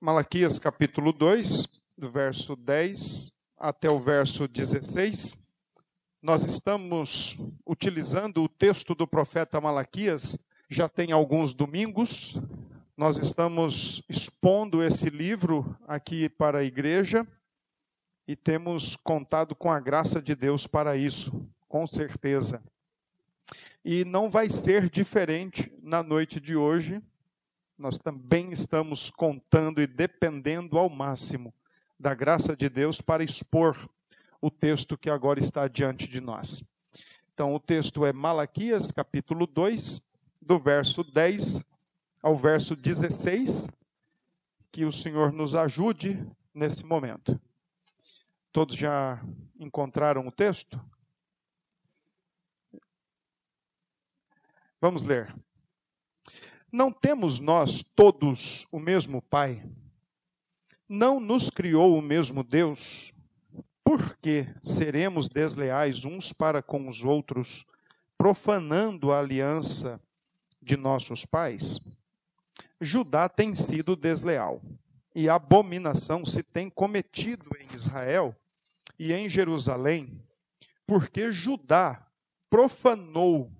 Malaquias capítulo 2, do verso 10 até o verso 16. Nós estamos utilizando o texto do profeta Malaquias já tem alguns domingos. Nós estamos expondo esse livro aqui para a igreja e temos contado com a graça de Deus para isso, com certeza. E não vai ser diferente na noite de hoje nós também estamos contando e dependendo ao máximo da graça de Deus para expor o texto que agora está diante de nós. Então, o texto é Malaquias, capítulo 2, do verso 10 ao verso 16. Que o Senhor nos ajude nesse momento. Todos já encontraram o texto? Vamos ler. Não temos nós todos o mesmo Pai? Não nos criou o mesmo Deus? Por que seremos desleais uns para com os outros, profanando a aliança de nossos pais? Judá tem sido desleal, e abominação se tem cometido em Israel e em Jerusalém, porque Judá profanou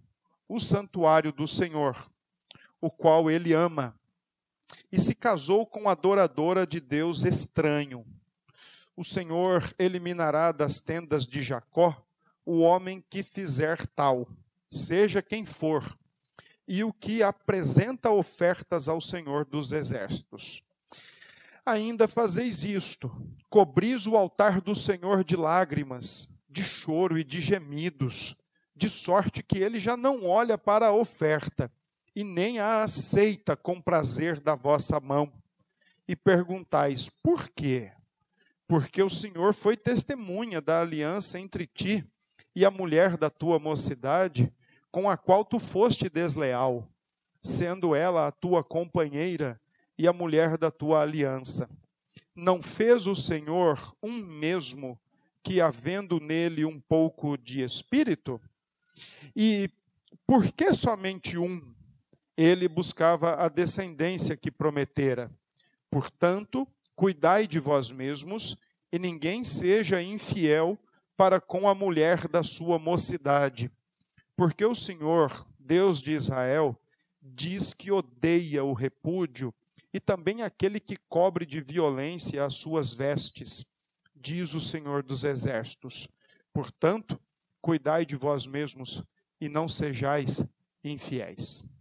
o santuário do Senhor o qual ele ama, e se casou com adoradora de Deus estranho. O Senhor eliminará das tendas de Jacó o homem que fizer tal, seja quem for, e o que apresenta ofertas ao Senhor dos exércitos. Ainda fazeis isto: cobris o altar do Senhor de lágrimas, de choro e de gemidos, de sorte que ele já não olha para a oferta e nem a aceita com prazer da vossa mão. E perguntais: por quê? Porque o Senhor foi testemunha da aliança entre ti e a mulher da tua mocidade, com a qual tu foste desleal, sendo ela a tua companheira e a mulher da tua aliança. Não fez o Senhor um mesmo que, havendo nele um pouco de espírito? E por que somente um? Ele buscava a descendência que prometera. Portanto, cuidai de vós mesmos, e ninguém seja infiel para com a mulher da sua mocidade. Porque o Senhor, Deus de Israel, diz que odeia o repúdio e também aquele que cobre de violência as suas vestes, diz o Senhor dos Exércitos. Portanto, cuidai de vós mesmos e não sejais infiéis.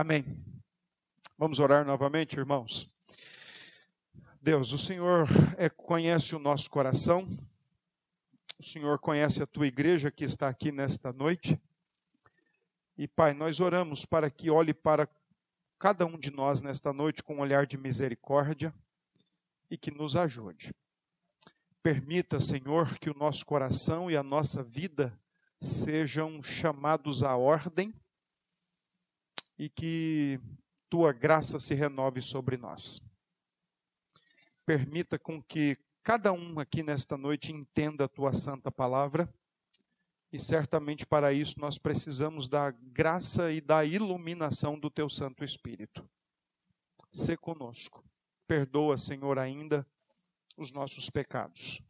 Amém. Vamos orar novamente, irmãos. Deus, o Senhor é, conhece o nosso coração, o Senhor conhece a tua igreja que está aqui nesta noite. E, Pai, nós oramos para que olhe para cada um de nós nesta noite com um olhar de misericórdia e que nos ajude. Permita, Senhor, que o nosso coração e a nossa vida sejam chamados à ordem e que tua graça se renove sobre nós. Permita com que cada um aqui nesta noite entenda a tua santa palavra. E certamente para isso nós precisamos da graça e da iluminação do teu Santo Espírito. Se conosco. Perdoa, Senhor, ainda os nossos pecados.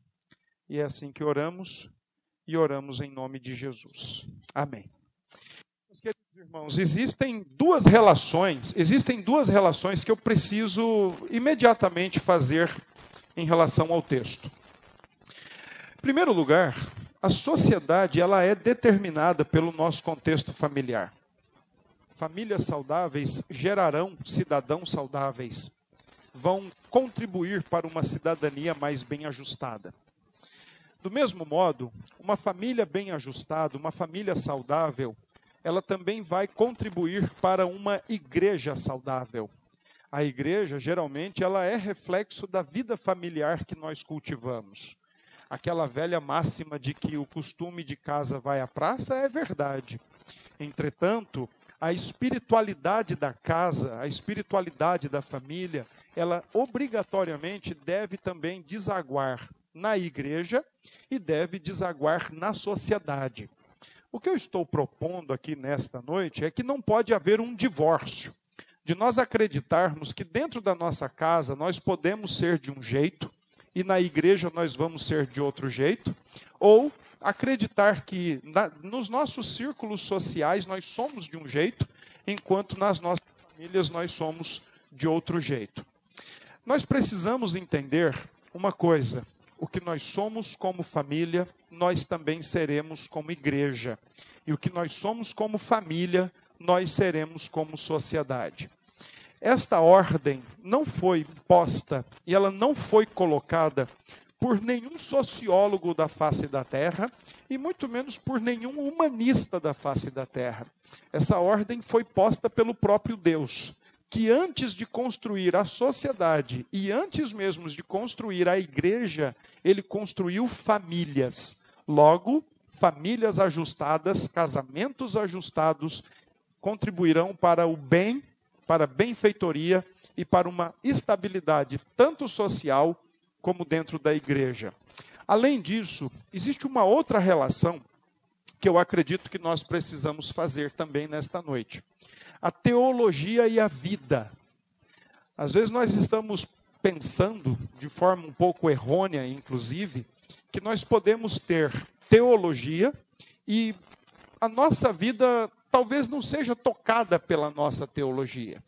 E é assim que oramos e oramos em nome de Jesus. Amém irmãos, existem duas relações, existem duas relações que eu preciso imediatamente fazer em relação ao texto. Em primeiro lugar, a sociedade ela é determinada pelo nosso contexto familiar. Famílias saudáveis gerarão cidadãos saudáveis, vão contribuir para uma cidadania mais bem ajustada. Do mesmo modo, uma família bem ajustada, uma família saudável, ela também vai contribuir para uma igreja saudável. A igreja, geralmente, ela é reflexo da vida familiar que nós cultivamos. Aquela velha máxima de que o costume de casa vai à praça é verdade. Entretanto, a espiritualidade da casa, a espiritualidade da família, ela obrigatoriamente deve também desaguar na igreja e deve desaguar na sociedade. O que eu estou propondo aqui nesta noite é que não pode haver um divórcio de nós acreditarmos que dentro da nossa casa nós podemos ser de um jeito e na igreja nós vamos ser de outro jeito, ou acreditar que na, nos nossos círculos sociais nós somos de um jeito, enquanto nas nossas famílias nós somos de outro jeito. Nós precisamos entender uma coisa: o que nós somos como família, nós também seremos como igreja. E o que nós somos como família, nós seremos como sociedade. Esta ordem não foi posta e ela não foi colocada por nenhum sociólogo da face da terra e muito menos por nenhum humanista da face da terra. Essa ordem foi posta pelo próprio Deus, que antes de construir a sociedade e antes mesmo de construir a igreja, ele construiu famílias. Logo, famílias ajustadas, casamentos ajustados contribuirão para o bem, para a benfeitoria e para uma estabilidade tanto social como dentro da igreja. Além disso, existe uma outra relação que eu acredito que nós precisamos fazer também nesta noite. A teologia e a vida. Às vezes nós estamos pensando, de forma um pouco errônea, inclusive, que nós podemos ter teologia e a nossa vida talvez não seja tocada pela nossa teologia.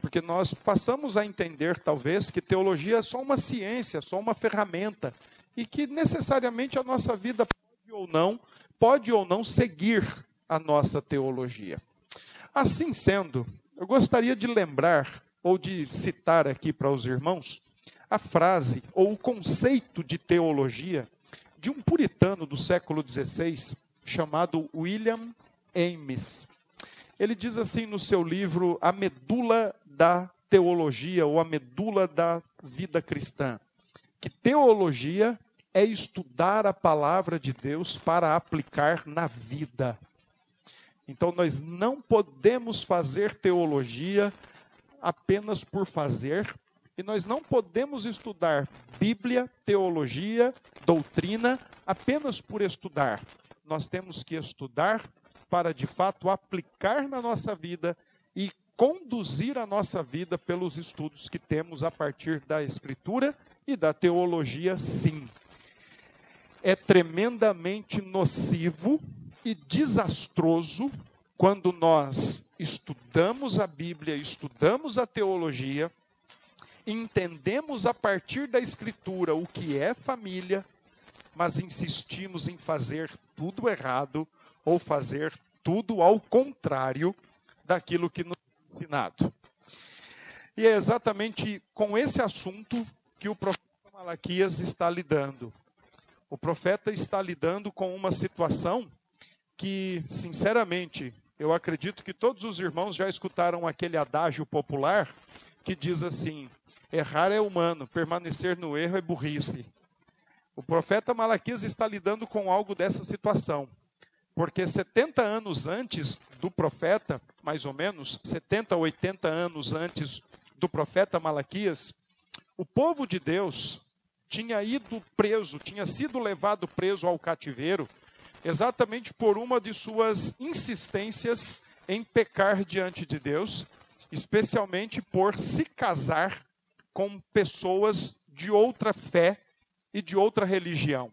Porque nós passamos a entender, talvez, que teologia é só uma ciência, só uma ferramenta, e que necessariamente a nossa vida pode ou não, pode ou não seguir a nossa teologia. Assim sendo, eu gostaria de lembrar ou de citar aqui para os irmãos a frase ou o conceito de teologia de um puritano do século XVI chamado William Ames. Ele diz assim no seu livro A Medula da teologia ou a medula da vida cristã. Que teologia é estudar a palavra de Deus para aplicar na vida. Então nós não podemos fazer teologia apenas por fazer, e nós não podemos estudar Bíblia, teologia, doutrina apenas por estudar. Nós temos que estudar para de fato aplicar na nossa vida e conduzir a nossa vida pelos estudos que temos a partir da Escritura e da teologia, sim. É tremendamente nocivo e desastroso quando nós estudamos a Bíblia, estudamos a teologia, entendemos a partir da Escritura o que é família, mas insistimos em fazer tudo errado ou fazer tudo ao contrário daquilo que nos ensinado. E é exatamente com esse assunto que o profeta Malaquias está lidando. O profeta está lidando com uma situação que, sinceramente, eu acredito que todos os irmãos já escutaram aquele adágio popular que diz assim: errar é humano, permanecer no erro é burrice. O profeta Malaquias está lidando com algo dessa situação. Porque 70 anos antes do profeta, mais ou menos, 70 ou 80 anos antes do profeta Malaquias, o povo de Deus tinha ido preso, tinha sido levado preso ao cativeiro, exatamente por uma de suas insistências em pecar diante de Deus, especialmente por se casar com pessoas de outra fé e de outra religião.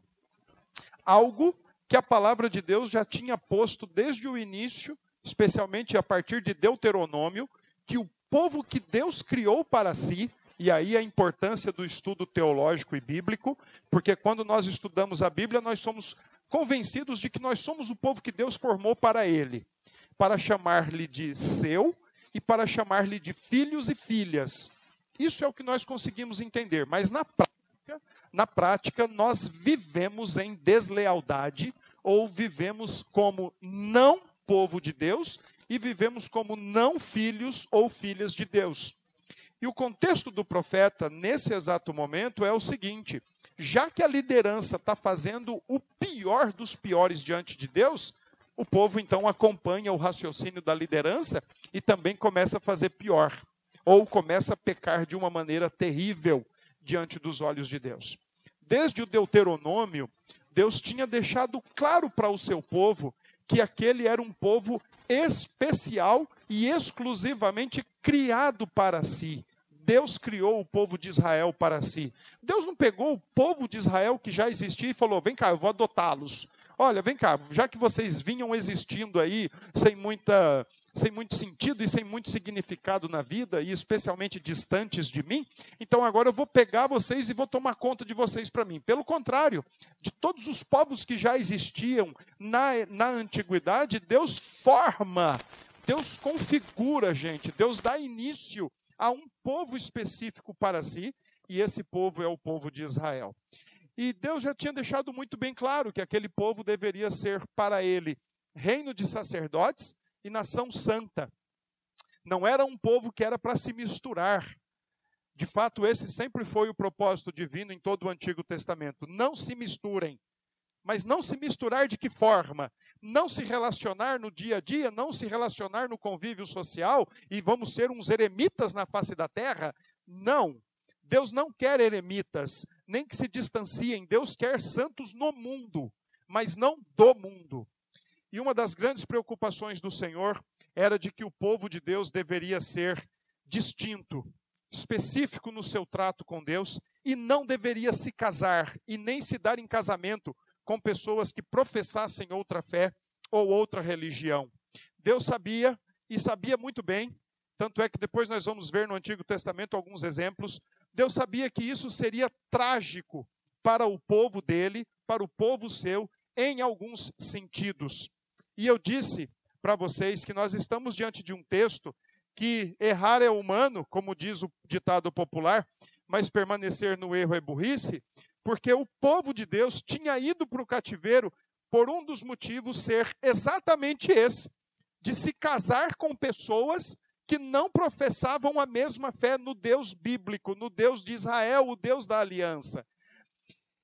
Algo que a palavra de Deus já tinha posto desde o início, especialmente a partir de Deuteronômio, que o povo que Deus criou para si, e aí a importância do estudo teológico e bíblico, porque quando nós estudamos a Bíblia, nós somos convencidos de que nós somos o povo que Deus formou para Ele, para chamar-lhe de seu e para chamar-lhe de filhos e filhas. Isso é o que nós conseguimos entender, mas na prática, na prática, nós vivemos em deslealdade ou vivemos como não povo de Deus e vivemos como não filhos ou filhas de Deus. E o contexto do profeta nesse exato momento é o seguinte: já que a liderança está fazendo o pior dos piores diante de Deus, o povo então acompanha o raciocínio da liderança e também começa a fazer pior, ou começa a pecar de uma maneira terrível diante dos olhos de Deus. Desde o Deuteronômio, Deus tinha deixado claro para o seu povo que aquele era um povo especial e exclusivamente criado para si. Deus criou o povo de Israel para si. Deus não pegou o povo de Israel que já existia e falou: vem cá, eu vou adotá-los. Olha, vem cá, já que vocês vinham existindo aí sem muita sem muito sentido e sem muito significado na vida, e especialmente distantes de mim, então agora eu vou pegar vocês e vou tomar conta de vocês para mim. Pelo contrário, de todos os povos que já existiam na, na antiguidade, Deus forma, Deus configura, gente, Deus dá início a um povo específico para si, e esse povo é o povo de Israel. E Deus já tinha deixado muito bem claro que aquele povo deveria ser para ele reino de sacerdotes e nação santa. Não era um povo que era para se misturar. De fato, esse sempre foi o propósito divino em todo o Antigo Testamento. Não se misturem. Mas não se misturar de que forma? Não se relacionar no dia a dia, não se relacionar no convívio social e vamos ser uns eremitas na face da terra? Não. Deus não quer eremitas, nem que se distanciem. Deus quer santos no mundo, mas não do mundo. E uma das grandes preocupações do Senhor era de que o povo de Deus deveria ser distinto, específico no seu trato com Deus e não deveria se casar e nem se dar em casamento com pessoas que professassem outra fé ou outra religião. Deus sabia e sabia muito bem, tanto é que depois nós vamos ver no Antigo Testamento alguns exemplos. Deus sabia que isso seria trágico para o povo dele, para o povo seu, em alguns sentidos. E eu disse para vocês que nós estamos diante de um texto que errar é humano, como diz o ditado popular, mas permanecer no erro é burrice, porque o povo de Deus tinha ido para o cativeiro por um dos motivos ser exatamente esse, de se casar com pessoas que não professavam a mesma fé no Deus bíblico, no Deus de Israel, o Deus da aliança.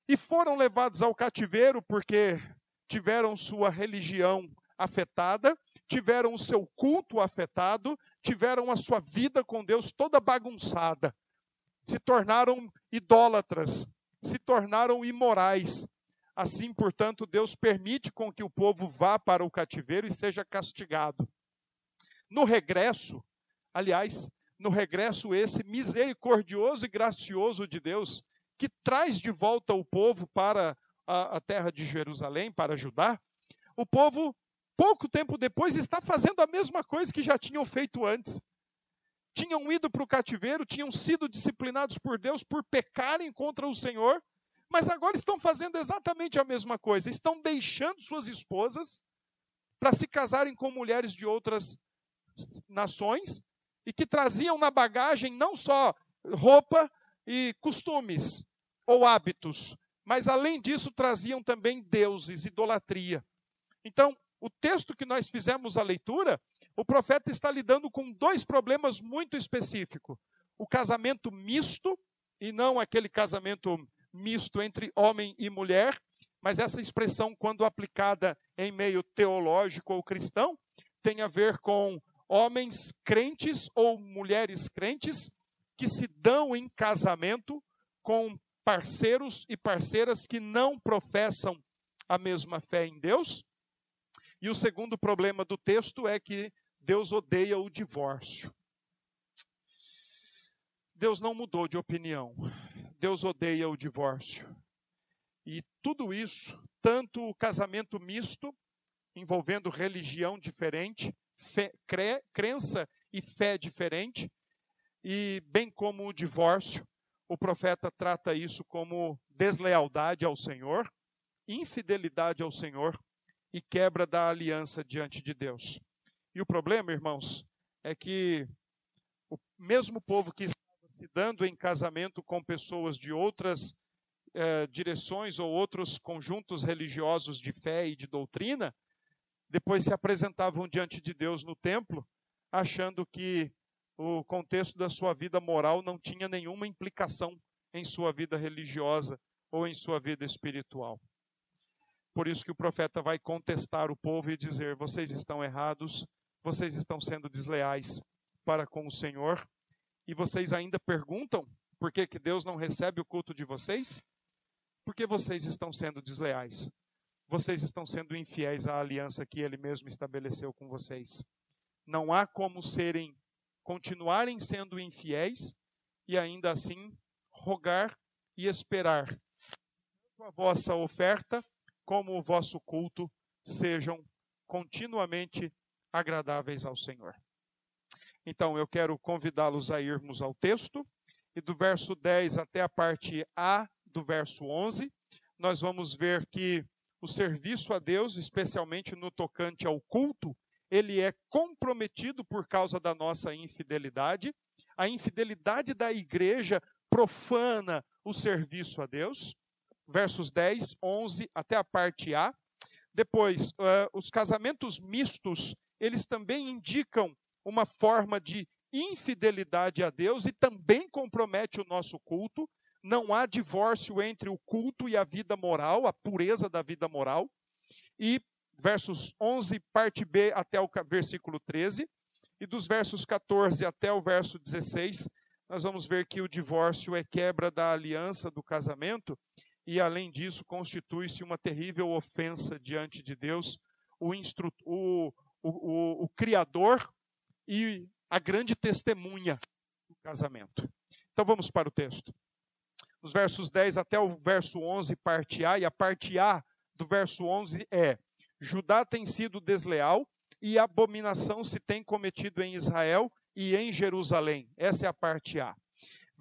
E foram levados ao cativeiro porque tiveram sua religião afetada, tiveram o seu culto afetado, tiveram a sua vida com Deus toda bagunçada, se tornaram idólatras, se tornaram imorais. Assim, portanto, Deus permite com que o povo vá para o cativeiro e seja castigado. No regresso, aliás, no regresso esse misericordioso e gracioso de Deus, que traz de volta o povo para a, terra de Jerusalém, para Judá, o povo pouco tempo depois, está fazendo a mesma coisa que já tinham feito antes. Tinham ido para o cativeiro, tinham sido disciplinados por Deus por pecarem contra o Senhor, mas agora estão fazendo exatamente a mesma coisa. Estão deixando suas esposas para se casarem com mulheres de outras nações e que traziam na bagagem não só roupa e costumes ou hábitos, mas além disso traziam também deuses, idolatria. Então, o texto que nós fizemos a leitura, o profeta está lidando com dois problemas muito específicos: o casamento misto, e não aquele casamento misto entre homem e mulher, mas essa expressão, quando aplicada em meio teológico ou cristão, tem a ver com homens crentes ou mulheres crentes que se dão em casamento com parceiros e parceiras que não professam a mesma fé em Deus e o segundo problema do texto é que Deus odeia o divórcio. Deus não mudou de opinião. Deus odeia o divórcio. E tudo isso, tanto o casamento misto, envolvendo religião diferente, fé, cre, crença e fé diferente, e bem como o divórcio, o profeta trata isso como deslealdade ao Senhor, infidelidade ao Senhor e quebra da aliança diante de Deus. E o problema, irmãos, é que o mesmo povo que estava se dando em casamento com pessoas de outras eh, direções ou outros conjuntos religiosos de fé e de doutrina, depois se apresentavam diante de Deus no templo, achando que o contexto da sua vida moral não tinha nenhuma implicação em sua vida religiosa ou em sua vida espiritual. Por isso que o profeta vai contestar o povo e dizer: vocês estão errados, vocês estão sendo desleais para com o Senhor, e vocês ainda perguntam por que, que Deus não recebe o culto de vocês? Porque vocês estão sendo desleais. Vocês estão sendo infiéis à aliança que ele mesmo estabeleceu com vocês. Não há como serem continuarem sendo infiéis e ainda assim rogar e esperar a vossa oferta como o vosso culto sejam continuamente agradáveis ao Senhor. Então, eu quero convidá-los a irmos ao texto, e do verso 10 até a parte A do verso 11, nós vamos ver que o serviço a Deus, especialmente no tocante ao culto, ele é comprometido por causa da nossa infidelidade. A infidelidade da igreja profana o serviço a Deus. Versos 10, 11 até a parte A. Depois, uh, os casamentos mistos, eles também indicam uma forma de infidelidade a Deus e também compromete o nosso culto. Não há divórcio entre o culto e a vida moral, a pureza da vida moral. E versos 11, parte B, até o versículo 13. E dos versos 14 até o verso 16, nós vamos ver que o divórcio é quebra da aliança do casamento e, além disso, constitui-se uma terrível ofensa diante de Deus. O, instru... o, o, o, Criador e a grande testemunha do casamento. Então vamos para o texto. Os versos 10 até o verso 11, parte A, e a parte A do verso 11 é: Judá tem sido desleal e abominação se tem cometido em Israel e em Jerusalém. Essa é a parte A.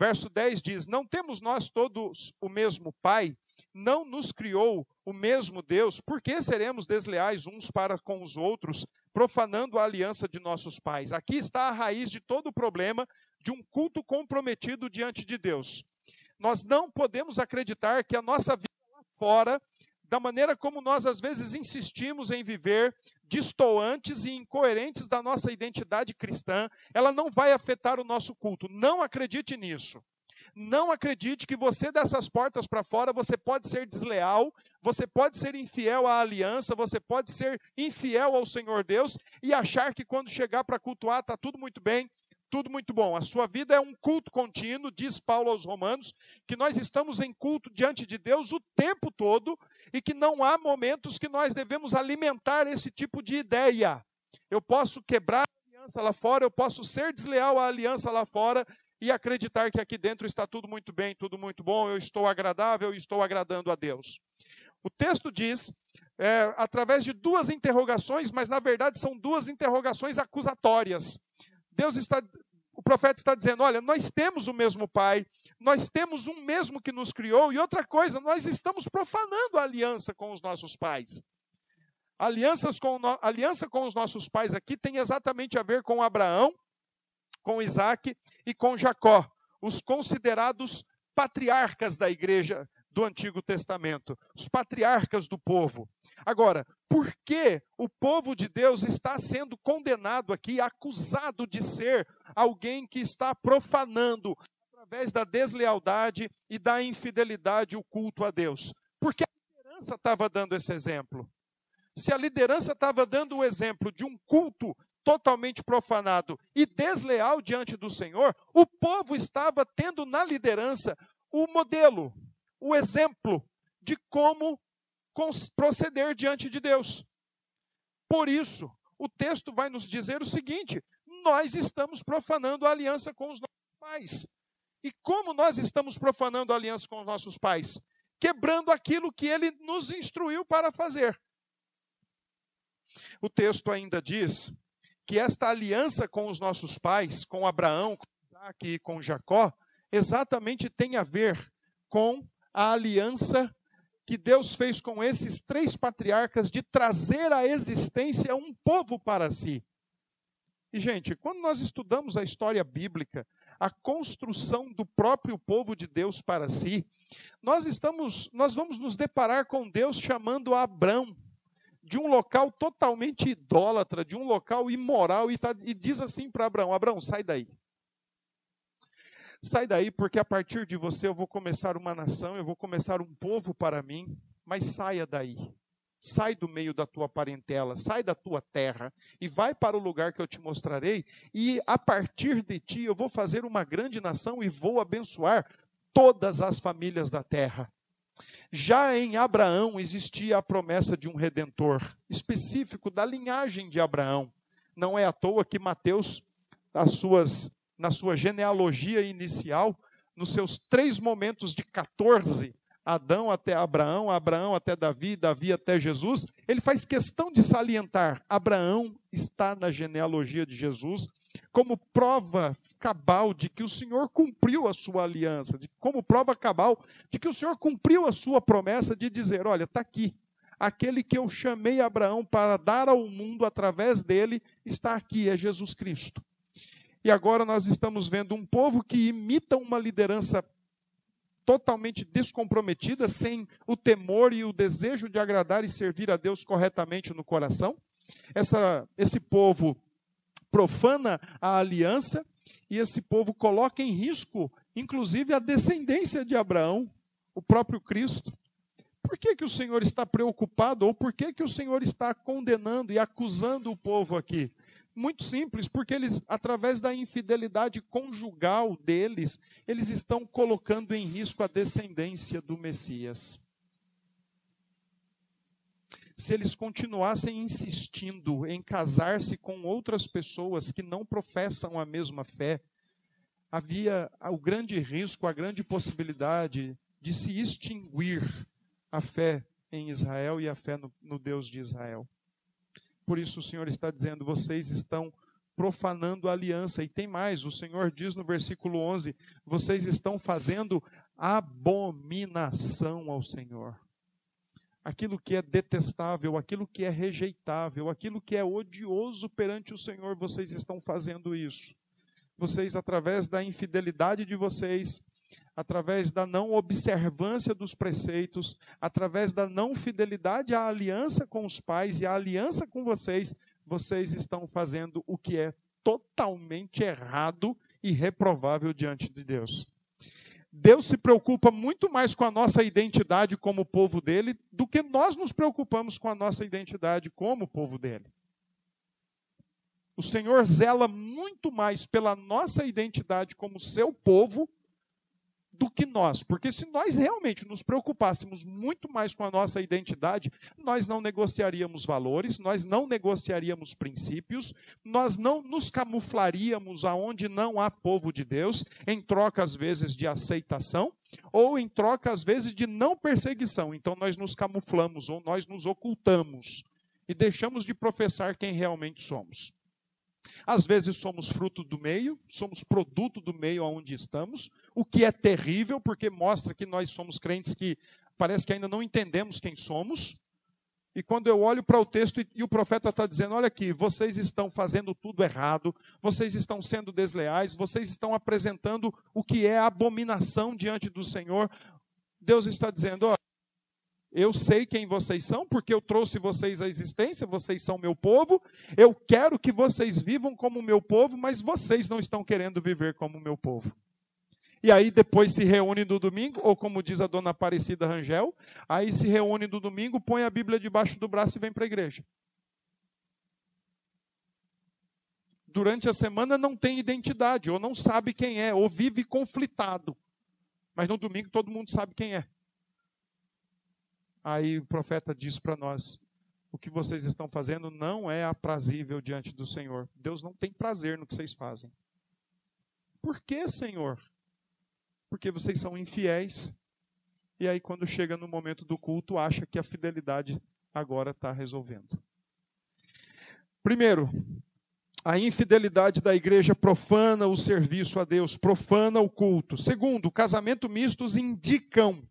Verso 10 diz: Não temos nós todos o mesmo Pai? Não nos criou o mesmo Deus? Por que seremos desleais uns para com os outros, profanando a aliança de nossos pais? Aqui está a raiz de todo o problema de um culto comprometido diante de Deus. Nós não podemos acreditar que a nossa vida lá fora, da maneira como nós às vezes insistimos em viver, distoantes e incoerentes da nossa identidade cristã, ela não vai afetar o nosso culto. Não acredite nisso. Não acredite que você dessas portas para fora você pode ser desleal, você pode ser infiel à aliança, você pode ser infiel ao Senhor Deus e achar que quando chegar para cultuar está tudo muito bem, tudo muito bom. A sua vida é um culto contínuo, diz Paulo aos Romanos, que nós estamos em culto diante de Deus o tempo todo e que não há momentos que nós devemos alimentar esse tipo de ideia. Eu posso quebrar a aliança lá fora, eu posso ser desleal à aliança lá fora e acreditar que aqui dentro está tudo muito bem, tudo muito bom, eu estou agradável e estou agradando a Deus. O texto diz, é, através de duas interrogações, mas na verdade são duas interrogações acusatórias. Deus está, o profeta está dizendo: olha, nós temos o mesmo Pai, nós temos um mesmo que nos criou, e outra coisa, nós estamos profanando a aliança com os nossos pais. Alianças com, aliança com os nossos pais aqui tem exatamente a ver com Abraão, com Isaac e com Jacó, os considerados patriarcas da igreja do Antigo Testamento, os patriarcas do povo. Agora, por que o povo de Deus está sendo condenado aqui, acusado de ser alguém que está profanando, através da deslealdade e da infidelidade, o culto a Deus? Porque a liderança estava dando esse exemplo. Se a liderança estava dando o exemplo de um culto totalmente profanado e desleal diante do Senhor, o povo estava tendo na liderança o modelo, o exemplo de como proceder diante de Deus. Por isso, o texto vai nos dizer o seguinte: nós estamos profanando a aliança com os nossos pais. E como nós estamos profanando a aliança com os nossos pais? Quebrando aquilo que ele nos instruiu para fazer. O texto ainda diz que esta aliança com os nossos pais, com Abraão, com Isaac e com Jacó, exatamente tem a ver com a aliança que Deus fez com esses três patriarcas de trazer à existência um povo para si. E, gente, quando nós estudamos a história bíblica, a construção do próprio povo de Deus para si, nós estamos, nós vamos nos deparar com Deus chamando Abrão de um local totalmente idólatra, de um local imoral, e, tá, e diz assim para Abraão: Abraão, sai daí. Sai daí, porque a partir de você eu vou começar uma nação, eu vou começar um povo para mim, mas saia daí. Sai do meio da tua parentela, sai da tua terra e vai para o lugar que eu te mostrarei, e a partir de ti eu vou fazer uma grande nação e vou abençoar todas as famílias da terra. Já em Abraão existia a promessa de um redentor específico da linhagem de Abraão, Não é à toa que Mateus, nas suas, na sua genealogia inicial, nos seus três momentos de 14, Adão até Abraão, Abraão até Davi, Davi até Jesus, ele faz questão de salientar: Abraão está na genealogia de Jesus, como prova cabal de que o Senhor cumpriu a sua aliança, de, como prova cabal de que o Senhor cumpriu a sua promessa de dizer: olha, está aqui, aquele que eu chamei Abraão para dar ao mundo através dele, está aqui, é Jesus Cristo. E agora nós estamos vendo um povo que imita uma liderança totalmente descomprometida, sem o temor e o desejo de agradar e servir a Deus corretamente no coração. Essa, esse povo profana a aliança e esse povo coloca em risco, inclusive, a descendência de Abraão, o próprio Cristo. Por que, que o Senhor está preocupado ou por que, que o Senhor está condenando e acusando o povo aqui? Muito simples, porque eles, através da infidelidade conjugal deles, eles estão colocando em risco a descendência do Messias. Se eles continuassem insistindo em casar-se com outras pessoas que não professam a mesma fé, havia o grande risco, a grande possibilidade de se extinguir a fé em Israel e a fé no, no Deus de Israel. Por isso o Senhor está dizendo: vocês estão profanando a aliança. E tem mais: o Senhor diz no versículo 11: vocês estão fazendo abominação ao Senhor. Aquilo que é detestável, aquilo que é rejeitável, aquilo que é odioso perante o Senhor, vocês estão fazendo isso. Vocês, através da infidelidade de vocês, através da não observância dos preceitos, através da não fidelidade à aliança com os pais e à aliança com vocês, vocês estão fazendo o que é totalmente errado e reprovável diante de Deus. Deus se preocupa muito mais com a nossa identidade como povo dele do que nós nos preocupamos com a nossa identidade como povo dele. O Senhor zela muito mais pela nossa identidade como seu povo do que nós. Porque se nós realmente nos preocupássemos muito mais com a nossa identidade, nós não negociaríamos valores, nós não negociaríamos princípios, nós não nos camuflaríamos aonde não há povo de Deus, em troca às vezes de aceitação, ou em troca às vezes de não perseguição. Então nós nos camuflamos ou nós nos ocultamos e deixamos de professar quem realmente somos. Às vezes somos fruto do meio, somos produto do meio onde estamos, o que é terrível, porque mostra que nós somos crentes que parece que ainda não entendemos quem somos. E quando eu olho para o texto e, o profeta está dizendo: olha aqui, vocês estão fazendo tudo errado, vocês estão sendo desleais, vocês estão apresentando o que é abominação diante do Senhor. Deus está dizendo: ó, eu sei quem vocês são, porque eu trouxe vocês à existência, vocês são meu povo. Eu quero que vocês vivam como meu povo, mas vocês não estão querendo viver como meu povo. E aí depois se reúne no domingo, ou como diz a dona Aparecida Rangel, aí se reúne no domingo, põe a Bíblia debaixo do braço e vem para a igreja. Durante a semana não tem identidade, ou não sabe quem é, ou vive conflitado. Mas no domingo todo mundo sabe quem é. Aí o profeta diz para nós: o que vocês estão fazendo não é aprazível diante do Senhor. Deus não tem prazer no que vocês fazem. Por que, Senhor? porque vocês são infiéis. E aí, quando chega no momento do culto, acha que a fidelidade agora está resolvendo. Primeiro, a infidelidade da igreja profana o serviço a Deus, profana o culto. Segundo, casamento mistos indicam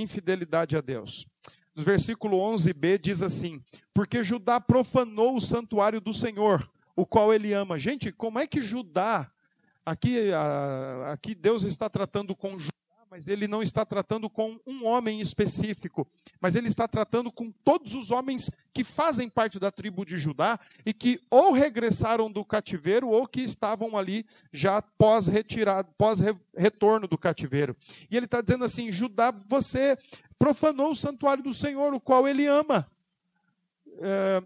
infidelidade a Deus. No versículo 11b diz assim: Porque Judá profanou o santuário do Senhor, o qual ele ama. Gente, como é que Judá Aqui, aqui Deus está tratando com Judá, mas ele não está tratando com um homem específico, mas ele está tratando com todos os homens que fazem parte da tribo de Judá e que ou regressaram do cativeiro ou que estavam ali já pós-retirado, pós-retorno do cativeiro. E ele está dizendo assim: Judá, você profanou o santuário do Senhor, o qual ele ama. É,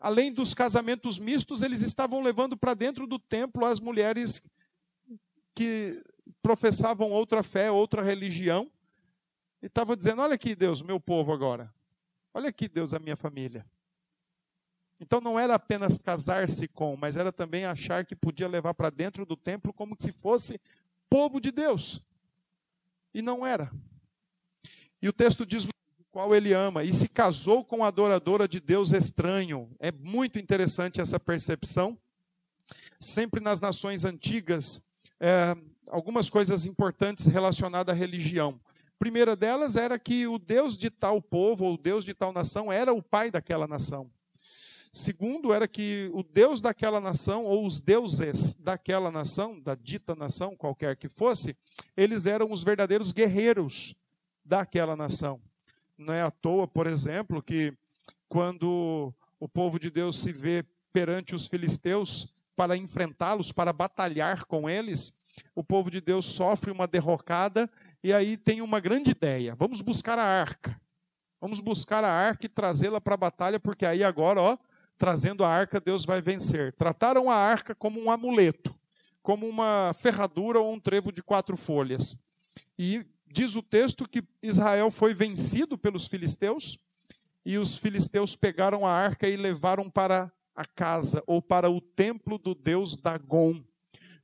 além dos casamentos mistos, eles estavam levando para dentro do templo as mulheres que professavam outra fé, outra religião, e estava dizendo: Olha aqui, Deus, meu povo agora. Olha aqui, Deus, a minha família. Então não era apenas casar-se com, mas era também achar que podia levar para dentro do templo como se fosse povo de Deus. E não era. E o texto diz o qual ele ama, e se casou com a adoradora de Deus estranho. É muito interessante essa percepção. Sempre nas nações antigas, é, algumas coisas importantes relacionadas à religião. A primeira delas era que o Deus de tal povo, ou o Deus de tal nação, era o pai daquela nação. Segundo, era que o Deus daquela nação, ou os deuses daquela nação, da dita nação, qualquer que fosse, eles eram os verdadeiros guerreiros daquela nação. Não é à toa, por exemplo, que quando o povo de Deus se vê perante os filisteus para enfrentá-los, para batalhar com eles, o povo de Deus sofre uma derrocada e aí tem uma grande ideia: vamos buscar a arca. Vamos buscar a arca e trazê-la para a batalha, porque aí agora, ó, trazendo a arca, Deus vai vencer. Trataram a arca como um amuleto, como uma ferradura ou um trevo de quatro folhas. E diz o texto que Israel foi vencido pelos filisteus, e os filisteus pegaram a arca e levaram para a casa ou para o templo do deus Dagon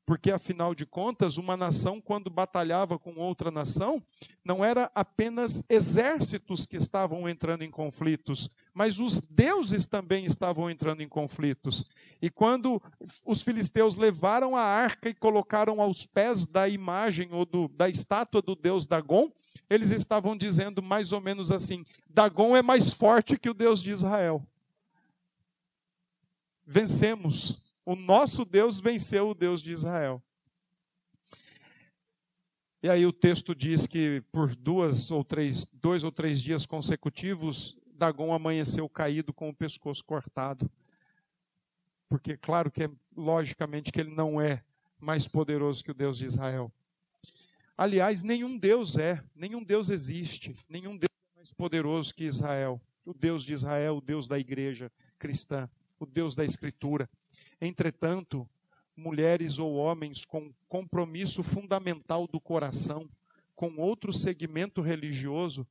porque afinal de contas, uma nação, quando batalhava com outra nação, não era apenas exércitos que estavam entrando em conflitos, mas os deuses também estavam entrando em conflitos. E quando os filisteus levaram a arca e colocaram aos pés da imagem ou do, da estátua do deus Dagon, eles estavam dizendo mais ou menos assim: Dagon é mais forte que o Deus de Israel. Vencemos o nosso Deus venceu o Deus de Israel. E aí o texto diz que por duas ou três, dois ou três dias consecutivos, Dagon amanheceu caído com o pescoço cortado. Porque claro que é logicamente que ele não é mais poderoso que o Deus de Israel. Aliás, nenhum Deus é, nenhum Deus existe, nenhum Deus é mais poderoso que Israel. O Deus de Israel, o Deus da igreja cristã, o Deus da escritura. Entretanto, mulheres ou homens com compromisso fundamental do coração com outro segmento religioso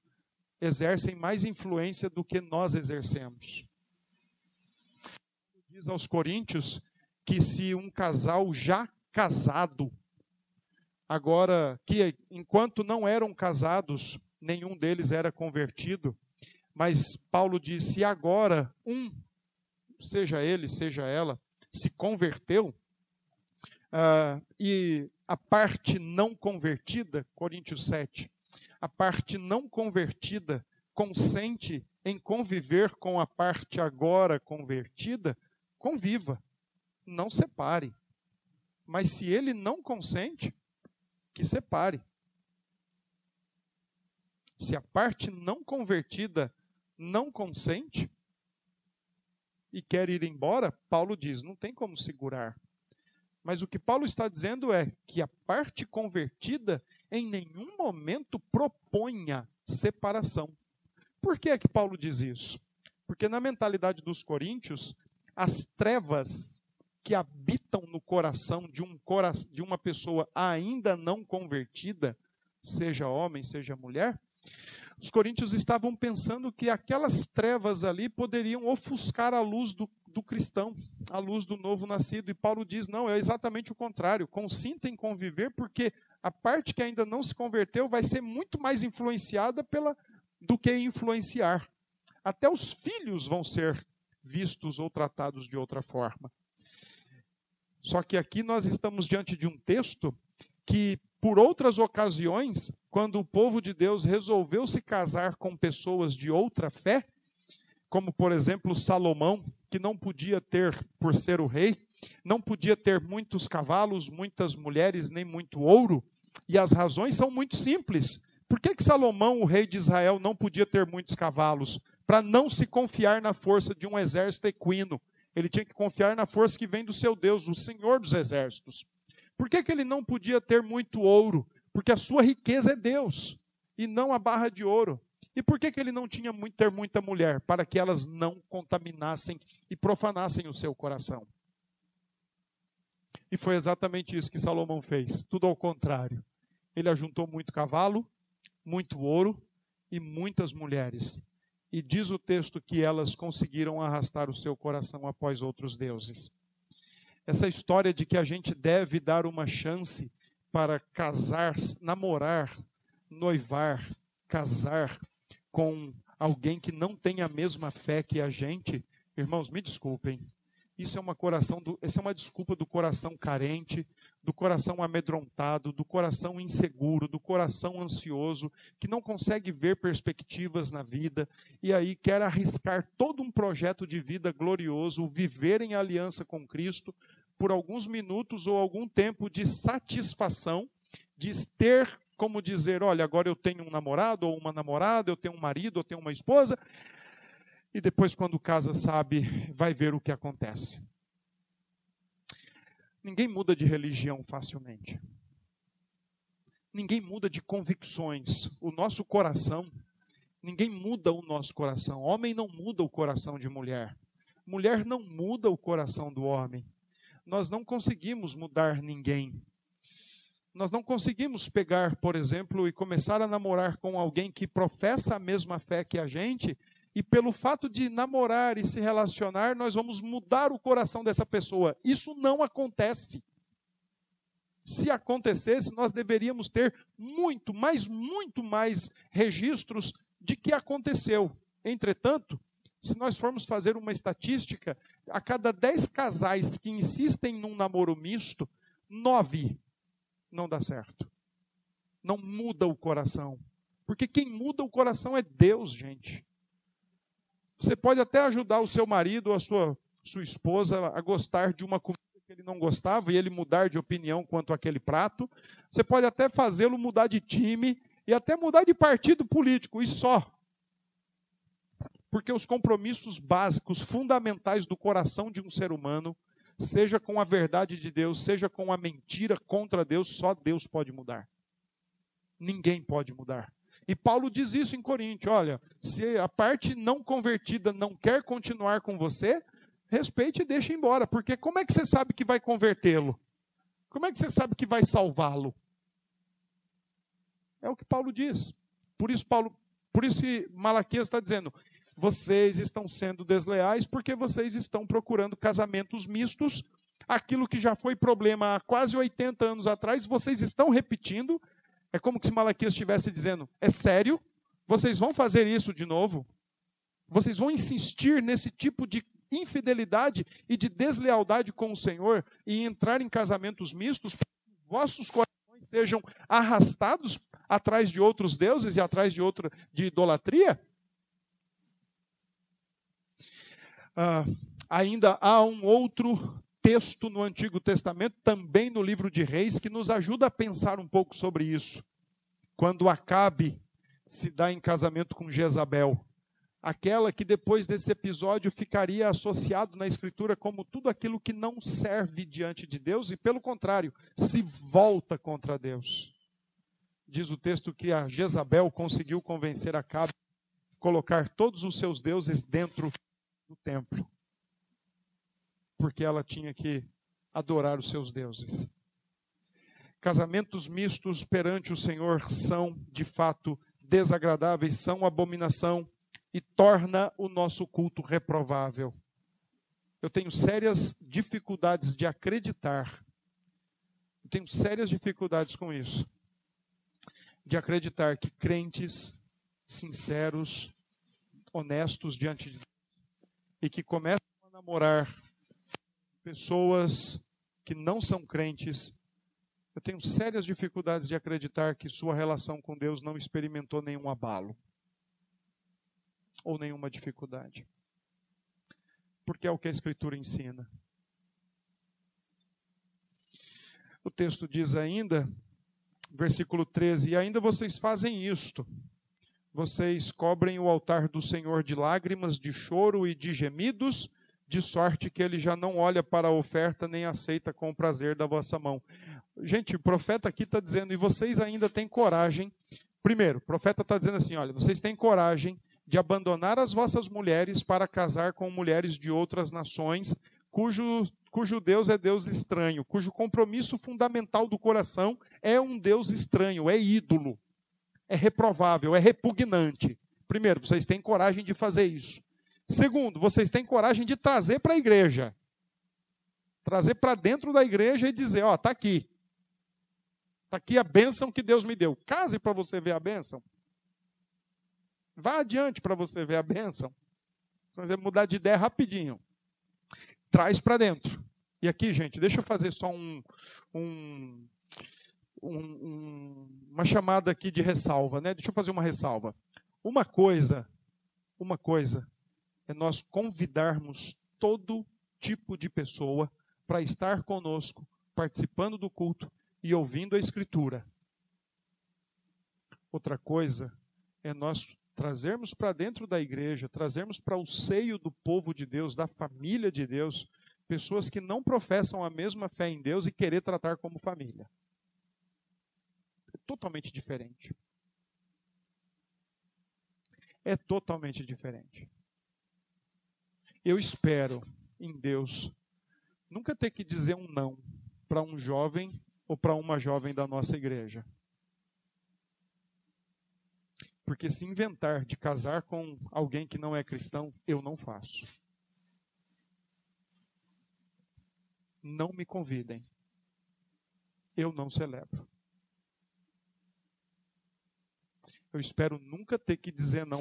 exercem mais influência do que nós exercemos. Diz aos Coríntios que se um casal já casado, agora que enquanto não eram casados, nenhum deles era convertido, mas Paulo diz: se agora um, seja ele, seja ela, se converteu, uh, e a parte não convertida, Coríntios 7, a parte não convertida consente em conviver com a parte agora convertida, conviva, não separe. Mas se ele não consente, que separe. Se a parte não convertida não consente, e quer ir embora, Paulo diz: não tem como segurar. Mas o que Paulo está dizendo é que a parte convertida em nenhum momento proponha separação. Por que é que Paulo diz isso? Porque na mentalidade dos coríntios, as trevas que habitam no coração de, um cora de uma pessoa ainda não convertida, seja homem, seja mulher, os coríntios estavam pensando que aquelas trevas ali poderiam ofuscar a luz do, do cristão, a luz do novo nascido. E Paulo diz: não, é exatamente o contrário. Consinta em conviver, porque a parte que ainda não se converteu vai ser muito mais influenciada pela, do que influenciar. Até os filhos vão ser vistos ou tratados de outra forma. Só que aqui nós estamos diante de um texto que por outras ocasiões, quando o povo de Deus resolveu se casar com pessoas de outra fé, como por exemplo Salomão, que não podia ter, por ser o rei, não podia ter muitos cavalos, muitas mulheres, nem muito ouro, e as razões são muito simples. Por que, que Salomão, o rei de Israel, não podia ter muitos cavalos? Para não se confiar na força de um exército equino. Ele tinha que confiar na força que vem do seu Deus, o Senhor dos exércitos. Por que, que ele não podia ter muito ouro? Porque a sua riqueza é Deus e não a barra de ouro. E por que, que ele não tinha muito, ter muita mulher? Para que elas não contaminassem e profanassem o seu coração. E foi exatamente isso que Salomão fez, tudo ao contrário. Ele ajuntou muito cavalo, muito ouro e muitas mulheres. E diz o texto que elas conseguiram arrastar o seu coração após outros deuses. Essa história de que a gente deve dar uma chance para casar, namorar, noivar, casar com alguém que não tem a mesma fé que a gente, irmãos, me desculpem. Isso é uma coração do, essa é uma desculpa do coração carente, do coração amedrontado, do coração inseguro, do coração ansioso, que não consegue ver perspectivas na vida e aí quer arriscar todo um projeto de vida glorioso, viver em aliança com Cristo por alguns minutos ou algum tempo de satisfação, de ter como dizer, olha, agora eu tenho um namorado ou uma namorada, eu tenho um marido, eu tenho uma esposa, e depois, quando casa, sabe, vai ver o que acontece. Ninguém muda de religião facilmente. Ninguém muda de convicções. O nosso coração, ninguém muda o nosso coração. Homem não muda o coração de mulher. Mulher não muda o coração do homem. Nós não conseguimos mudar ninguém. Nós não conseguimos pegar, por exemplo, e começar a namorar com alguém que professa a mesma fé que a gente e pelo fato de namorar e se relacionar, nós vamos mudar o coração dessa pessoa. Isso não acontece. Se acontecesse, nós deveríamos ter muito, mas muito mais registros de que aconteceu. Entretanto, se nós formos fazer uma estatística, a cada dez casais que insistem num namoro misto, nove não dá certo. Não muda o coração. Porque quem muda o coração é Deus, gente. Você pode até ajudar o seu marido ou a sua, sua esposa a gostar de uma comida que ele não gostava e ele mudar de opinião quanto àquele prato. Você pode até fazê-lo mudar de time e até mudar de partido político, e só. Porque os compromissos básicos, fundamentais do coração de um ser humano, seja com a verdade de Deus, seja com a mentira contra Deus, só Deus pode mudar. Ninguém pode mudar. E Paulo diz isso em Coríntios: olha, se a parte não convertida não quer continuar com você, respeite e deixe embora, porque como é que você sabe que vai convertê-lo? Como é que você sabe que vai salvá-lo? É o que Paulo diz. Por isso Paulo, por isso Malaquias está dizendo: vocês estão sendo desleais porque vocês estão procurando casamentos mistos. Aquilo que já foi problema há quase 80 anos atrás, vocês estão repetindo, é como se Malaquias estivesse dizendo: é sério? Vocês vão fazer isso de novo? Vocês vão insistir nesse tipo de infidelidade e de deslealdade com o Senhor e entrar em casamentos mistos, vossos corações sejam arrastados atrás de outros deuses e atrás de outra de idolatria? Ah, ainda há um outro texto no Antigo Testamento, também no livro de Reis, que nos ajuda a pensar um pouco sobre isso. Quando Acabe se dá em casamento com Jezabel, aquela que depois desse episódio ficaria associado na Escritura como tudo aquilo que não serve diante de Deus e, pelo contrário, se volta contra Deus. Diz o texto que a Jezabel conseguiu convencer Acabe a colocar todos os seus deuses dentro do templo porque ela tinha que adorar os seus deuses. Casamentos mistos perante o Senhor são, de fato, desagradáveis, são abominação e torna o nosso culto reprovável. Eu tenho sérias dificuldades de acreditar. Eu tenho sérias dificuldades com isso. De acreditar que crentes sinceros, honestos diante de e que começam a namorar pessoas que não são crentes, eu tenho sérias dificuldades de acreditar que sua relação com Deus não experimentou nenhum abalo ou nenhuma dificuldade. Porque é o que a Escritura ensina. O texto diz ainda, versículo 13: E ainda vocês fazem isto. Vocês cobrem o altar do Senhor de lágrimas, de choro e de gemidos de sorte que ele já não olha para a oferta nem aceita com o prazer da vossa mão. Gente, o profeta aqui está dizendo, e vocês ainda têm coragem. Primeiro, o profeta está dizendo assim: olha, vocês têm coragem de abandonar as vossas mulheres para casar com mulheres de outras nações, cujo, cujo Deus é Deus estranho, cujo compromisso fundamental do coração é um Deus estranho, é ídolo, é reprovável, é repugnante. Primeiro, vocês têm coragem de fazer isso. Segundo, vocês têm coragem de trazer para a igreja. Trazer para dentro da igreja e dizer: Ó, está aqui. Está aqui a bênção que Deus me deu. Case para você ver a bênção. Vá adiante para você ver a bênção. Por exemplo, mudar de ideia rapidinho. Traz para dentro. E aqui, gente, deixa eu fazer só um, um, um, uma chamada aqui de ressalva, né? Deixa eu fazer uma ressalva. Uma coisa, uma coisa é nós convidarmos todo tipo de pessoa para estar conosco, participando do culto e ouvindo a Escritura. Outra coisa é nós trazermos para dentro da igreja, trazermos para o seio do povo de Deus, da família de Deus, pessoas que não professam a mesma fé em Deus e querer tratar como família. Totalmente diferente. É totalmente diferente. Eu espero em Deus nunca ter que dizer um não para um jovem ou para uma jovem da nossa igreja. Porque se inventar de casar com alguém que não é cristão, eu não faço. Não me convidem. Eu não celebro. Eu espero nunca ter que dizer não.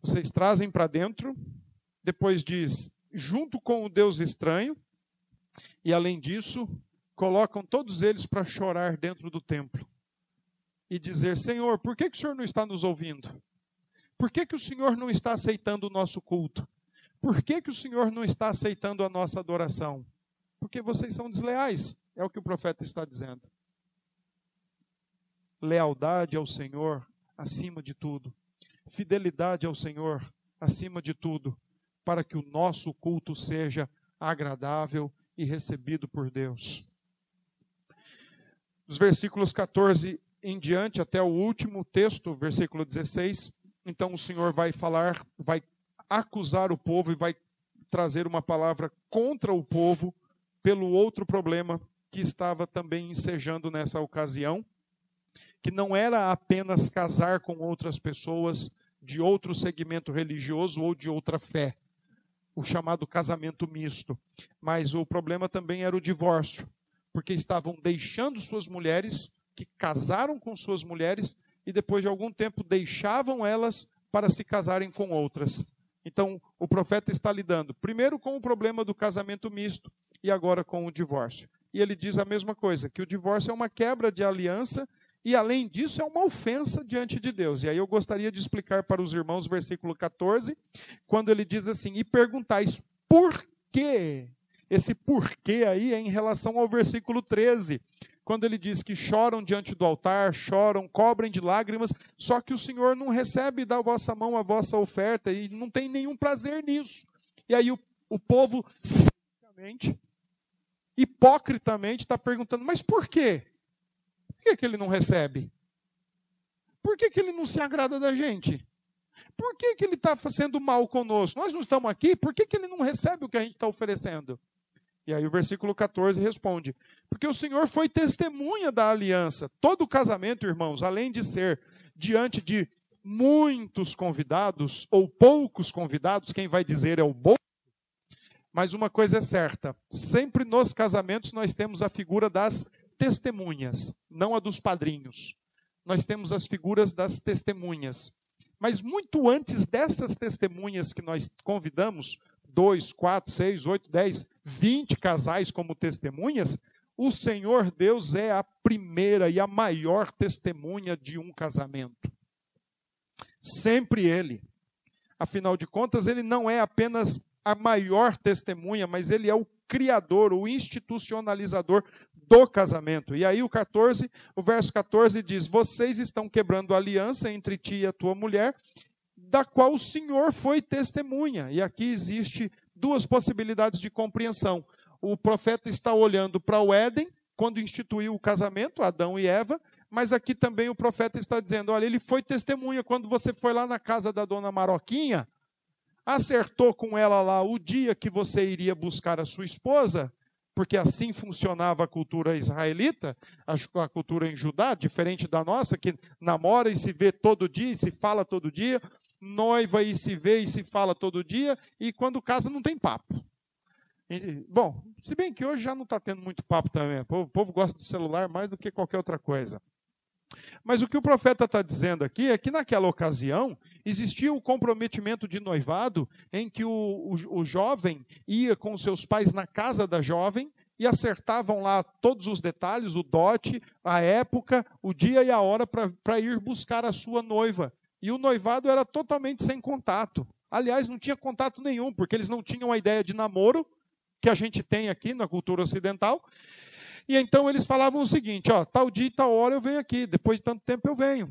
Vocês trazem para dentro, depois diz, junto com o Deus estranho, e além disso, colocam todos eles para chorar dentro do templo e dizer: Senhor, por que, que o Senhor não está nos ouvindo? Por que, que o Senhor não está aceitando o nosso culto? Por que, que o Senhor não está aceitando a nossa adoração? Porque vocês são desleais, é o que o profeta está dizendo. Lealdade ao Senhor acima de tudo, fidelidade ao Senhor acima de tudo, para que o nosso culto seja agradável e recebido por Deus. Dos versículos 14 em diante até o último texto, versículo 16. Então o Senhor vai falar, vai acusar o povo e vai trazer uma palavra contra o povo pelo outro problema que estava também ensejando nessa ocasião, que não era apenas casar com outras pessoas de outro segmento religioso ou de outra fé, o chamado casamento misto, mas o problema também era o divórcio porque estavam deixando suas mulheres, que casaram com suas mulheres, e depois de algum tempo deixavam elas para se casarem com outras. Então, o profeta está lidando primeiro com o problema do casamento misto e agora com o divórcio. E ele diz a mesma coisa, que o divórcio é uma quebra de aliança e, além disso, é uma ofensa diante de Deus. E aí eu gostaria de explicar para os irmãos o versículo 14, quando ele diz assim: E perguntais, por que esse porquê aí é em relação ao versículo 13, quando ele diz que choram diante do altar, choram, cobrem de lágrimas, só que o Senhor não recebe da vossa mão a vossa oferta e não tem nenhum prazer nisso. E aí o, o povo, hipocritamente, está perguntando: mas por quê? Por que, que ele não recebe? Por que, que ele não se agrada da gente? Por que, que ele está fazendo mal conosco? Nós não estamos aqui, por que, que ele não recebe o que a gente está oferecendo? E aí o versículo 14 responde: Porque o Senhor foi testemunha da aliança. Todo casamento, irmãos, além de ser diante de muitos convidados, ou poucos convidados, quem vai dizer é o bom. Mas uma coisa é certa: sempre nos casamentos nós temos a figura das testemunhas, não a dos padrinhos. Nós temos as figuras das testemunhas. Mas muito antes dessas testemunhas que nós convidamos, dois, quatro, seis, oito, dez, vinte casais como testemunhas, o Senhor Deus é a primeira e a maior testemunha de um casamento. Sempre Ele. Afinal de contas, Ele não é apenas a maior testemunha, mas Ele é o criador, o institucionalizador do casamento. E aí o 14, o verso 14 diz: "Vocês estão quebrando a aliança entre ti e a tua mulher da qual o Senhor foi testemunha. E aqui existe duas possibilidades de compreensão. O profeta está olhando para o Éden, quando instituiu o casamento, Adão e Eva, mas aqui também o profeta está dizendo: olha, ele foi testemunha quando você foi lá na casa da dona Maroquinha, acertou com ela lá o dia que você iria buscar a sua esposa, porque assim funcionava a cultura israelita, a cultura em Judá, diferente da nossa, que namora e se vê todo dia, e se fala todo dia, noiva e se vê e se fala todo dia, e quando casa não tem papo. Bom, se bem que hoje já não está tendo muito papo também. O povo, o povo gosta do celular mais do que qualquer outra coisa. Mas o que o profeta está dizendo aqui é que naquela ocasião existia o comprometimento de noivado em que o, o, o jovem ia com seus pais na casa da jovem e acertavam lá todos os detalhes, o dote, a época, o dia e a hora para ir buscar a sua noiva. E o noivado era totalmente sem contato. Aliás, não tinha contato nenhum, porque eles não tinham a ideia de namoro que a gente tem aqui na cultura ocidental. E então eles falavam o seguinte: ó, tal dia e tal hora eu venho aqui, depois de tanto tempo eu venho.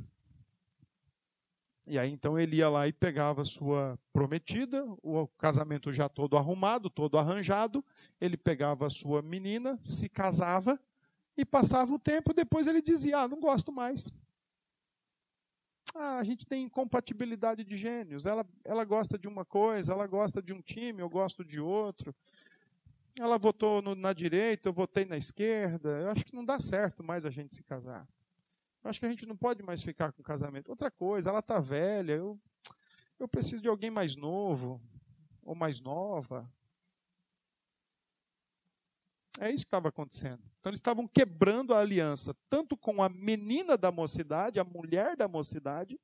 E aí então ele ia lá e pegava sua prometida, o casamento já todo arrumado, todo arranjado, ele pegava a sua menina, se casava e passava o tempo, depois ele dizia: "Ah, não gosto mais". Ah, a gente tem incompatibilidade de gênios. Ela, ela gosta de uma coisa, ela gosta de um time, eu gosto de outro. Ela votou no, na direita, eu votei na esquerda. Eu acho que não dá certo mais a gente se casar. Eu acho que a gente não pode mais ficar com casamento. Outra coisa, ela está velha, eu, eu preciso de alguém mais novo ou mais nova. É isso que estava acontecendo. Então eles estavam quebrando a aliança, tanto com a menina da mocidade, a mulher da mocidade,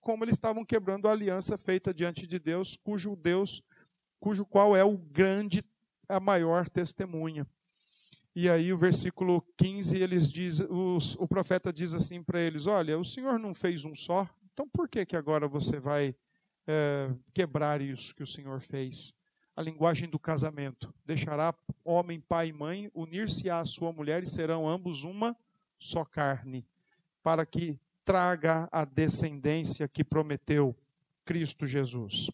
como eles estavam quebrando a aliança feita diante de Deus, cujo Deus, cujo qual é o grande, a maior testemunha. E aí o versículo 15, eles diz, os, o profeta diz assim para eles: Olha, o Senhor não fez um só, então por que, que agora você vai é, quebrar isso que o Senhor fez? a linguagem do casamento. Deixará homem, pai e mãe, unir-se à sua mulher e serão ambos uma só carne, para que traga a descendência que prometeu Cristo Jesus.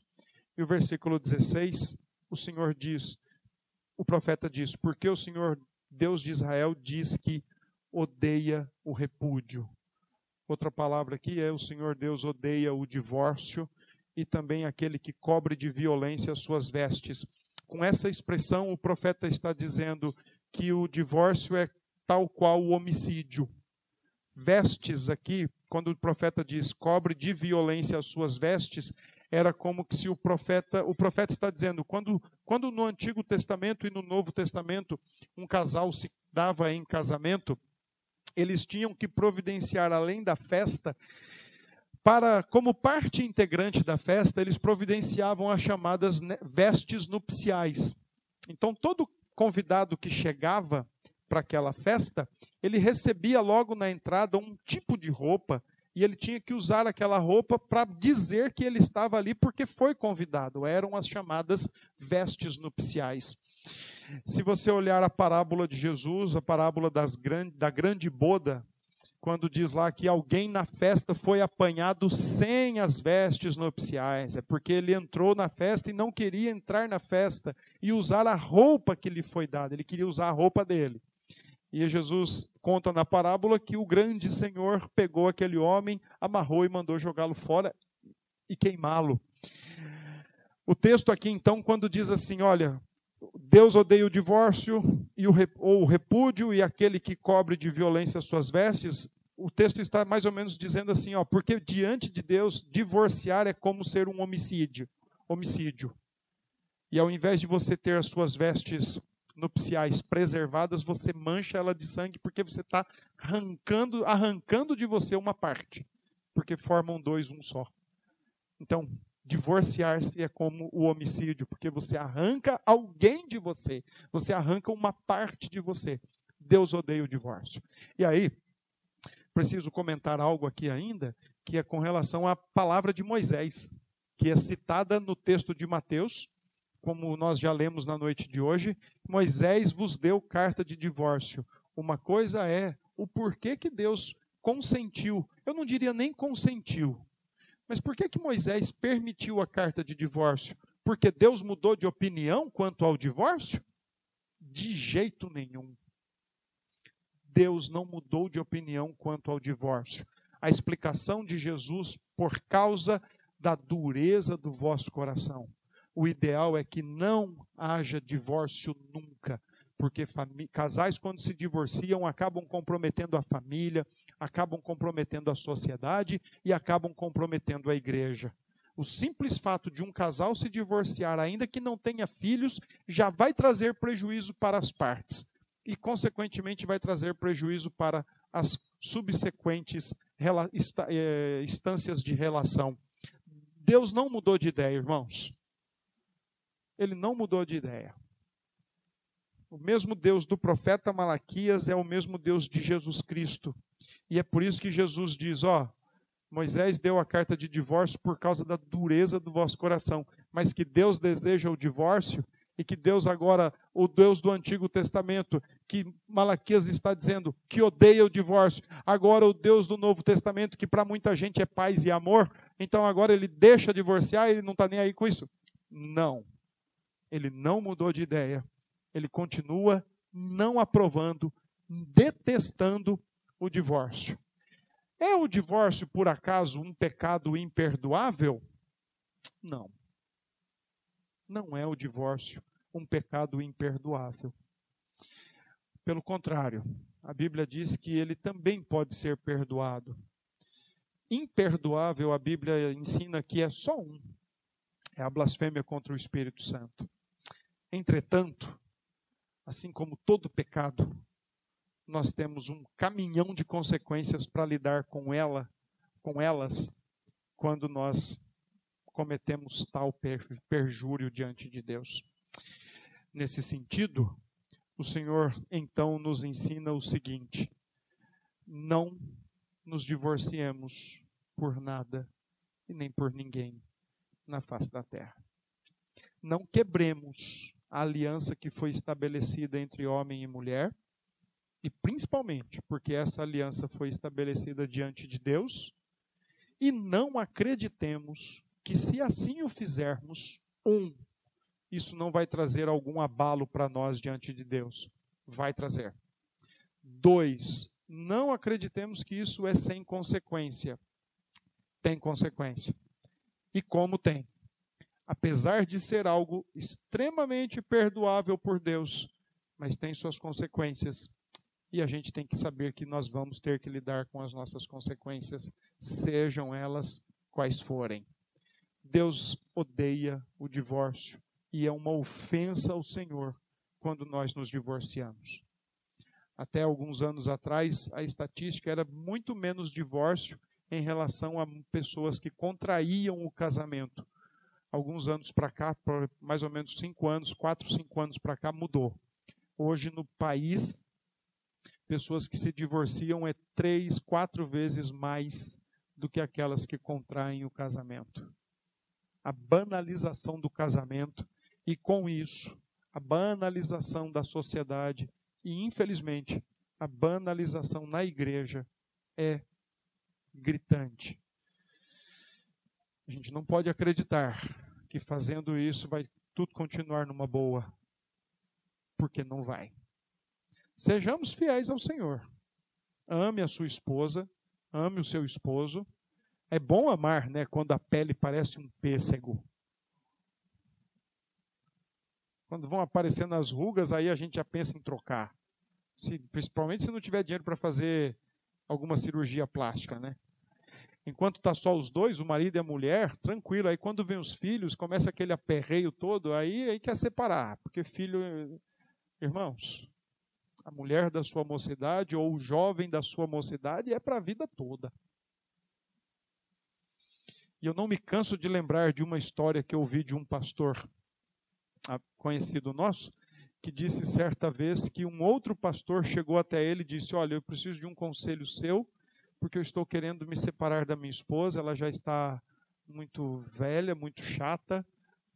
E o versículo 16, o Senhor diz, o profeta diz: Porque o Senhor Deus de Israel diz que odeia o repúdio. Outra palavra aqui é: o Senhor Deus odeia o divórcio e também aquele que cobre de violência as suas vestes. Com essa expressão, o profeta está dizendo que o divórcio é tal qual o homicídio. Vestes aqui, quando o profeta diz cobre de violência as suas vestes, era como que se o profeta, o profeta está dizendo, quando, quando no Antigo Testamento e no Novo Testamento um casal se dava em casamento, eles tinham que providenciar além da festa para, como parte integrante da festa, eles providenciavam as chamadas vestes nupciais. Então, todo convidado que chegava para aquela festa, ele recebia logo na entrada um tipo de roupa e ele tinha que usar aquela roupa para dizer que ele estava ali porque foi convidado. Eram as chamadas vestes nupciais. Se você olhar a parábola de Jesus, a parábola das, da grande boda, quando diz lá que alguém na festa foi apanhado sem as vestes nupciais. É porque ele entrou na festa e não queria entrar na festa e usar a roupa que lhe foi dada, ele queria usar a roupa dele. E Jesus conta na parábola que o grande Senhor pegou aquele homem, amarrou e mandou jogá-lo fora e queimá-lo. O texto aqui, então, quando diz assim: olha, Deus odeia o divórcio e o, ou o repúdio e aquele que cobre de violência as suas vestes. O texto está mais ou menos dizendo assim, ó, porque diante de Deus divorciar é como ser um homicídio, homicídio. E ao invés de você ter as suas vestes nupciais preservadas, você mancha ela de sangue porque você está arrancando, arrancando de você uma parte, porque formam dois um só. Então, Divorciar-se é como o homicídio, porque você arranca alguém de você, você arranca uma parte de você. Deus odeia o divórcio. E aí, preciso comentar algo aqui ainda, que é com relação à palavra de Moisés, que é citada no texto de Mateus, como nós já lemos na noite de hoje. Moisés vos deu carta de divórcio. Uma coisa é o porquê que Deus consentiu, eu não diria nem consentiu, mas por que, que Moisés permitiu a carta de divórcio? Porque Deus mudou de opinião quanto ao divórcio? De jeito nenhum. Deus não mudou de opinião quanto ao divórcio. A explicação de Jesus por causa da dureza do vosso coração. O ideal é que não haja divórcio nunca, porque casais, quando se divorciam, acabam comprometendo a família, acabam comprometendo a sociedade e acabam comprometendo a igreja. O simples fato de um casal se divorciar, ainda que não tenha filhos, já vai trazer prejuízo para as partes e, consequentemente, vai trazer prejuízo para as subsequentes eh, instâncias de relação. Deus não mudou de ideia, irmãos. Ele não mudou de ideia. O mesmo Deus do profeta Malaquias é o mesmo Deus de Jesus Cristo. E é por isso que Jesus diz: Ó, Moisés deu a carta de divórcio por causa da dureza do vosso coração, mas que Deus deseja o divórcio e que Deus agora, o Deus do Antigo Testamento, que Malaquias está dizendo que odeia o divórcio, agora o Deus do Novo Testamento, que para muita gente é paz e amor, então agora ele deixa divorciar, ele não está nem aí com isso. Não. Ele não mudou de ideia ele continua não aprovando, detestando o divórcio. É o divórcio, por acaso, um pecado imperdoável? Não. Não é o divórcio um pecado imperdoável. Pelo contrário, a Bíblia diz que ele também pode ser perdoado. Imperdoável, a Bíblia ensina que é só um: é a blasfêmia contra o Espírito Santo. Entretanto, assim como todo pecado, nós temos um caminhão de consequências para lidar com ela, com elas, quando nós cometemos tal perjúrio diante de Deus. Nesse sentido, o Senhor então nos ensina o seguinte: não nos divorciemos por nada e nem por ninguém na face da terra. Não quebremos a aliança que foi estabelecida entre homem e mulher, e principalmente porque essa aliança foi estabelecida diante de Deus, e não acreditemos que se assim o fizermos, um, isso não vai trazer algum abalo para nós diante de Deus. Vai trazer. Dois, não acreditemos que isso é sem consequência. Tem consequência. E como tem? Apesar de ser algo extremamente perdoável por Deus, mas tem suas consequências. E a gente tem que saber que nós vamos ter que lidar com as nossas consequências, sejam elas quais forem. Deus odeia o divórcio e é uma ofensa ao Senhor quando nós nos divorciamos. Até alguns anos atrás, a estatística era muito menos divórcio em relação a pessoas que contraíam o casamento alguns anos para cá, mais ou menos cinco anos, quatro, cinco anos para cá, mudou. Hoje no país, pessoas que se divorciam é três, quatro vezes mais do que aquelas que contraem o casamento. A banalização do casamento e com isso a banalização da sociedade e infelizmente a banalização na igreja é gritante. A gente não pode acreditar que fazendo isso vai tudo continuar numa boa, porque não vai. Sejamos fiéis ao Senhor. Ame a sua esposa, ame o seu esposo. É bom amar, né, quando a pele parece um pêssego. Quando vão aparecendo as rugas, aí a gente já pensa em trocar. Se, principalmente se não tiver dinheiro para fazer alguma cirurgia plástica, né? Enquanto está só os dois, o marido e a mulher, tranquilo. Aí quando vem os filhos, começa aquele aperreio todo, aí, aí quer separar. Porque filho, irmãos, a mulher da sua mocidade ou o jovem da sua mocidade é para a vida toda. E eu não me canso de lembrar de uma história que eu ouvi de um pastor ah, conhecido nosso, que disse certa vez que um outro pastor chegou até ele e disse: Olha, eu preciso de um conselho seu porque eu estou querendo me separar da minha esposa, ela já está muito velha, muito chata,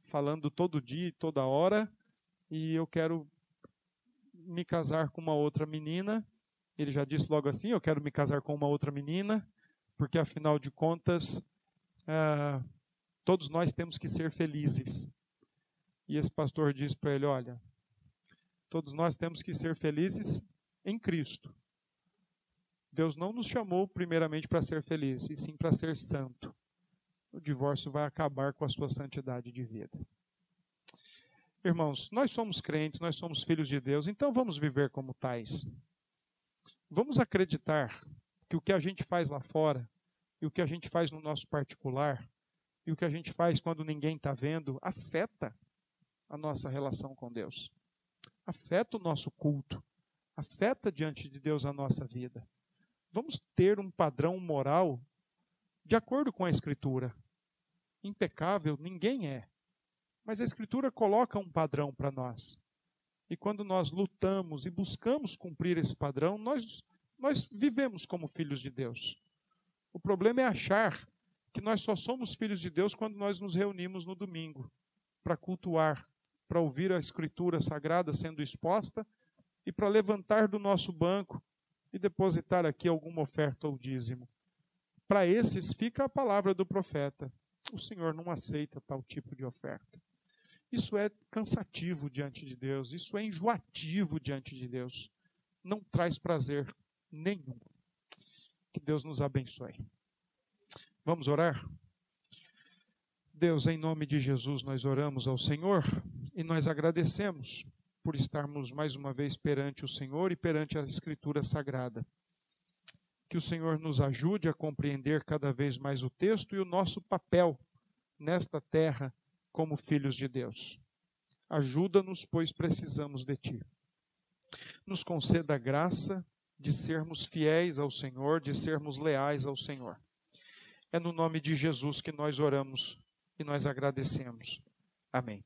falando todo dia e toda hora, e eu quero me casar com uma outra menina. Ele já disse logo assim: eu quero me casar com uma outra menina, porque afinal de contas, ah, todos nós temos que ser felizes. E esse pastor disse para ele: olha, todos nós temos que ser felizes em Cristo. Deus não nos chamou primeiramente para ser felizes, e sim para ser santo. O divórcio vai acabar com a sua santidade de vida. Irmãos, nós somos crentes, nós somos filhos de Deus, então vamos viver como tais. Vamos acreditar que o que a gente faz lá fora e o que a gente faz no nosso particular e o que a gente faz quando ninguém está vendo afeta a nossa relação com Deus, afeta o nosso culto, afeta diante de Deus a nossa vida. Vamos ter um padrão moral de acordo com a Escritura. Impecável ninguém é, mas a Escritura coloca um padrão para nós. E quando nós lutamos e buscamos cumprir esse padrão, nós, nós vivemos como filhos de Deus. O problema é achar que nós só somos filhos de Deus quando nós nos reunimos no domingo para cultuar, para ouvir a Escritura Sagrada sendo exposta e para levantar do nosso banco e depositar aqui alguma oferta ou dízimo. Para esses fica a palavra do profeta: o Senhor não aceita tal tipo de oferta. Isso é cansativo diante de Deus, isso é enjoativo diante de Deus. Não traz prazer nenhum. Que Deus nos abençoe. Vamos orar? Deus, em nome de Jesus, nós oramos ao Senhor e nós agradecemos por estarmos mais uma vez perante o Senhor e perante a Escritura Sagrada. Que o Senhor nos ajude a compreender cada vez mais o texto e o nosso papel nesta terra como filhos de Deus. Ajuda-nos, pois precisamos de Ti. Nos conceda a graça de sermos fiéis ao Senhor, de sermos leais ao Senhor. É no nome de Jesus que nós oramos e nós agradecemos. Amém.